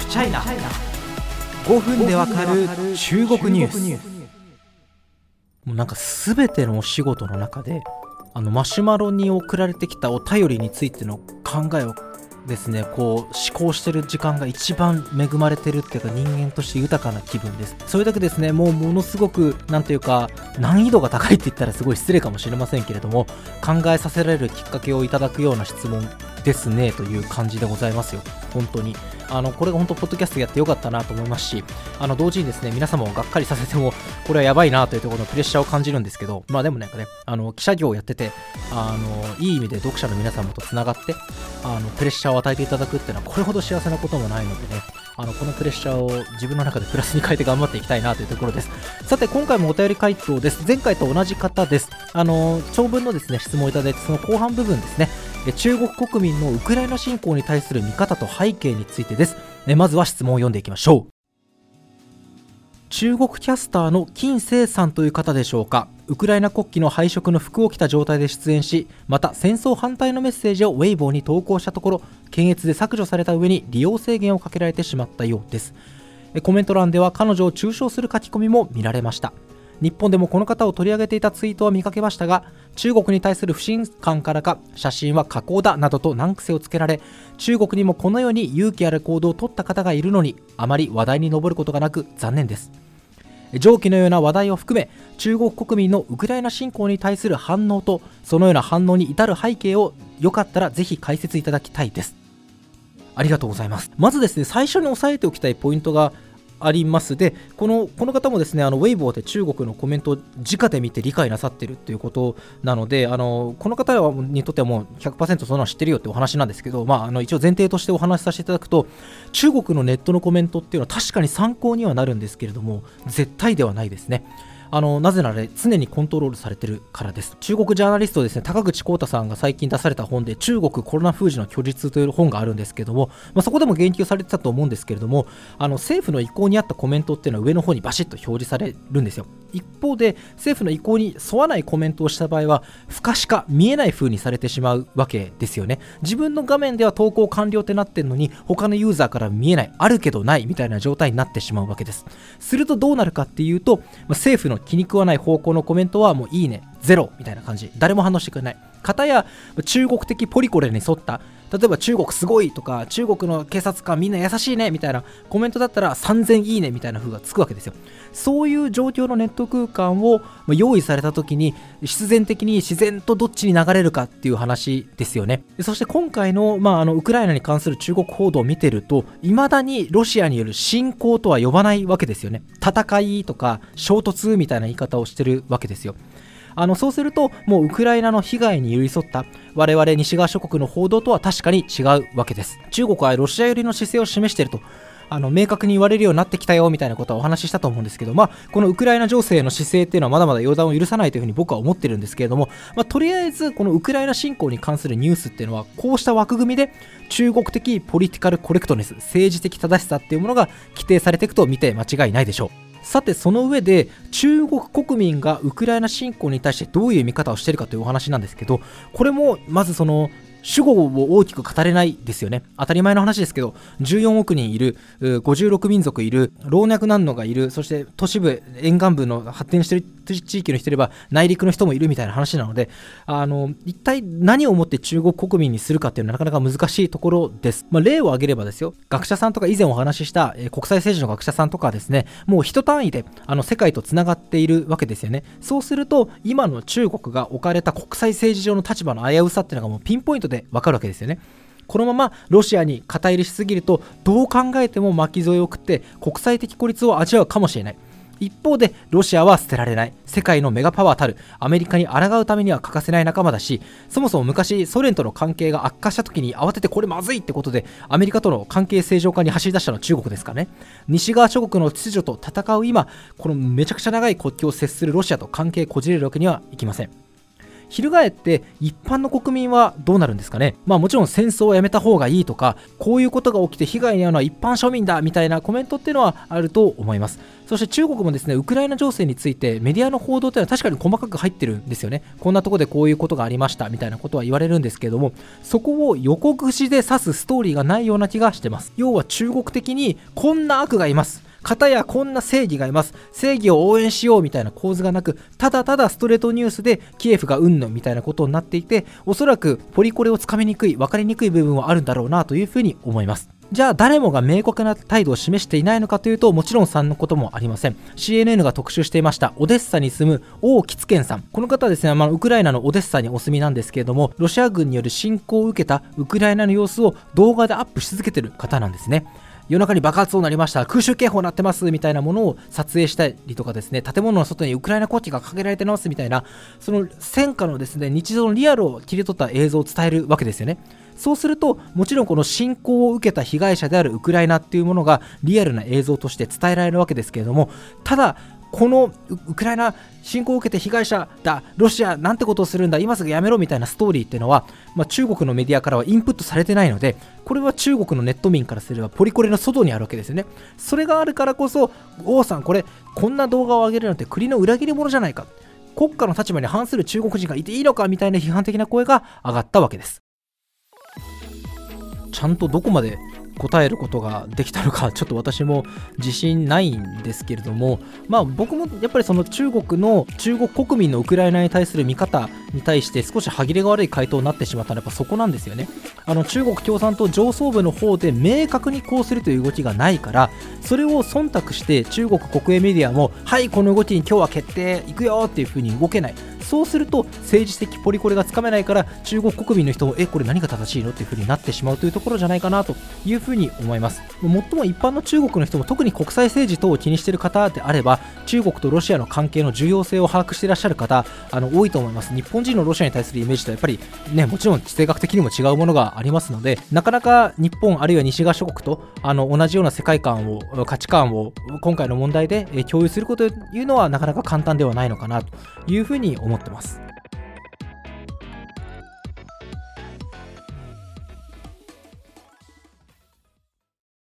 フチャイナ5分でわかる中国ニュース。もうなんか全てのお仕事の中であのマシュマロに送られてきたお便りについての考えをですねこう思考してる時間が一番恵まれてるっていうか人間として豊かな気分です。それだけですねもうものすごくなんていうか難易度が高いって言ったらすごい失礼かもしれませんけれども考えさせられるきっかけをいただくような質問ですねという感じでございますよ。本当に。あのこれが本当ポッドキャストやってよかったなと思いますしあの同時にですね皆様をがっかりさせてもこれはやばいなというところのプレッシャーを感じるんですけどまあでもなんかねあの記者業をやっててあのいい意味で読者の皆様とつながってあのプレッシャーを与えていただくっていうのはこれほど幸せなこともないのでねあのこのプレッシャーを自分の中でプラスに変えて頑張っていきたいなというところです。さて今回もお便り回答です。前回と同じ方です。あの長文のですね質問をいただいてその後半部分ですね中国国民のウクライナ侵攻に対する見方と背景についてです。まずは質問を読んでいきましょう。中国キャスターの金星さんという方でしょうか。ウクライナ国旗の配色の服を着た状態で出演しまた戦争反対のメッセージをウェイボーに投稿したところ検閲で削除された上に利用制限をかけられてしまったようです。コメント欄では彼女を中傷する書き込みも見られました。日本でもこの方を取り上げていたツイートは見かけましたが中国に対する不信感からか写真は加工だなどと難癖をつけられ中国にもこのように勇気ある行動を取った方がいるのにあまり話題に上ることがなく残念です。上記のような話題を含め中国国民のウクライナ侵攻に対する反応とそのような反応に至る背景をよかったらぜひ解説いただきたいです。ありがとうございます。まずですね最初に押さえておきたいポイントがありますでこのこの方もですねあのウェイボーで中国のコメントを直で見て理解なさってるっていうことなのであのこの方にとってはもう100%そんなの知ってるよってお話なんですけど、まあ、あの一応前提としてお話しさせていただくと中国のネットのコメントっていうのは確かに参考にはなるんですけれども絶対ではないですね。あのなぜなら常にコントロールされてるからです。中国ジャーナリストですね高口浩太さんが最近出された本で中国コロナ封じの虚実という本があるんですけども、まあ、そこでも言及されてたと思うんですけれどもあの政府の意向に合ったコメントっていうのは上の方にバシッと表示されるんですよ。一方で政府の意向に沿わないコメントをした場合は不可視化見えない風にされてしまうわけですよね。自分の画面では投稿完了ってなってるのに他のユーザーから見えないあるけどないみたいな状態になってしまうわけです。するとどうなるかっていうと、まあ、政府の気に食わない方向のコメントはもういいね。ゼロみたいな感じ。誰も反応してくれない。方や中国的ポリコレに沿った例えば中国すごいとか中国の警察官みんな優しいねみたいなコメントだったら3000いいねみたいな風がつくわけですよ。そういう状況のネット空間を用意された時に必然的に自然とどっちに流れるかっていう話ですよね。そして今回の,、まあ、あのウクライナに関する中国報道を見てると未だにロシアによる侵攻とは呼ばないわけですよね。戦いとか衝突みたいな言い方をしてるわけですよ。あのそうするともうウクライナの被害に寄り添った我々西側諸国の報道とは確かに違うわけです中国はロシア寄りの姿勢を示しているとあの明確に言われるようになってきたよみたいなことはお話ししたと思うんですけど、まあ、このウクライナ情勢の姿勢っていうのはまだまだ予断を許さないというふうに僕は思ってるんですけれども、まあ、とりあえずこのウクライナ侵攻に関するニュースっていうのはこうした枠組みで中国的ポリティカルコレクトネス政治的正しさっていうものが規定されていくと見て間違いないでしょう。さてその上で中国国民がウクライナ侵攻に対してどういう見方をしているかというお話なんですけどこれもまずその主語を大きく語れないですよね。当たり前の話ですけど、14億人いる、56民族いる、老若男女がいる、そして都市部、沿岸部の発展している地域の人いれば内陸の人もいるみたいな話なので、あの一体何をもって中国国民にするかっていうのはなかなか難しいところです。まあ、例を挙げればですよ、学者さんとか以前お話しした、え、国際政治の学者さんとかですね、もう一単位であの世界とつながっているわけですよね。そうすると、今の中国が置かれた国際政治上の立場の危うさっていうのがもうピンポイントでわかるわけですよね。このままロシアに肩入れしすぎるとどう考えても巻き添えを食って国際的孤立を味わうかもしれない一方でロシアは捨てられない。世界のメガパワーたるアメリカに抗うためには欠かせない仲間だしそもそも昔ソ連との関係が悪化した時に慌ててこれまずいってことでアメリカとの関係正常化に走り出したのは中国ですかね。西側諸国の秩序と戦う今このめちゃくちゃ長い国境を接するロシアと関係こじれるわけにはいきません。翻って一般の国民はどうなるんですかねまあもちろん戦争をやめた方がいいとかこういうことが起きて被害に遭うのは一般庶民だみたいなコメントっていうのはあると思いますそして中国もですねウクライナ情勢についてメディアの報道っていうのは確かに細かく入ってるんですよねこんなとこでこういうことがありましたみたいなことは言われるんですけれどもそこを予告串で指すストーリーがないような気がしてます要は中国的にこんな悪がいます方やこんな正義がいます。正義を応援しようみたいな構図がなくただただストレートニュースでキエフがうんぬんみたいなことになっていておそらくポリコレをつかみにくい分かりにくい部分はあるんだろうなというふうに思います。じゃあ誰もが明確な態度を示していないのかというともちろん3のこともありません。CNN が特集していましたオデッサに住む王吉健さん。この方はですね、まあ、ウクライナのオデッサにお住みなんですけれどもロシア軍による侵攻を受けたウクライナの様子を動画でアップし続けている方なんですね。夜中に爆発音鳴りました。空襲警報鳴ってますみたいなものを撮影したりとかですね。建物の外にウクライナ国旗が掲げられてますみたいなその戦火のですね日常のリアルを切り取った映像を伝えるわけですよね。そうするともちろんこの侵攻を受けた被害者であるウクライナっていうものがリアルな映像として伝えられるわけですけれどもただこのウクライナ侵攻を受けて被害者だロシアなんてことをするんだ今すぐやめろみたいなストーリーっていうのは、まあ、中国のメディアからはインプットされてないのでこれは中国のネット民からすればポリコレの外にあるわけですよね。それがあるからこそ王さんこれこんな動画を上げるなんて国の裏切り者じゃないか。国家の立場に反する中国人がいていいのかみたいな批判的な声が上がったわけです。ちゃんとどこまで答えることができたのか ちょっと私も自信ないんですけれどもまあ僕もやっぱりその中国の中国国民のウクライナに対する見方に対して少し歯切れが悪い回答になってしまったのはやっぱそこなんですよね。あの中国共産党上層部の方で明確にこうするという動きがないからそれを忖度して中国国営メディアもはいこの動きに今日は決定いくよっていう風に動けない。そうすると政治的ポリコレがつかめないから中国国民の人もえこれ何が正しいの？っていう風になってしまうというところじゃないかなという風に思います。最も一般の中国の人も特に国際政治等を気にしている方であれば中国とロシアの関係の重要性を把握していらっしゃる方あの多いと思います。日本人のロシアに対するイメージとやっぱりねもちろん地政学的にも違うものがありますのでなかなか日本あるいは西側諸国とあの同じような世界観を価値観を今回の問題で共有することというのはなかなか簡単ではないのかなというふうに思います。思ってます。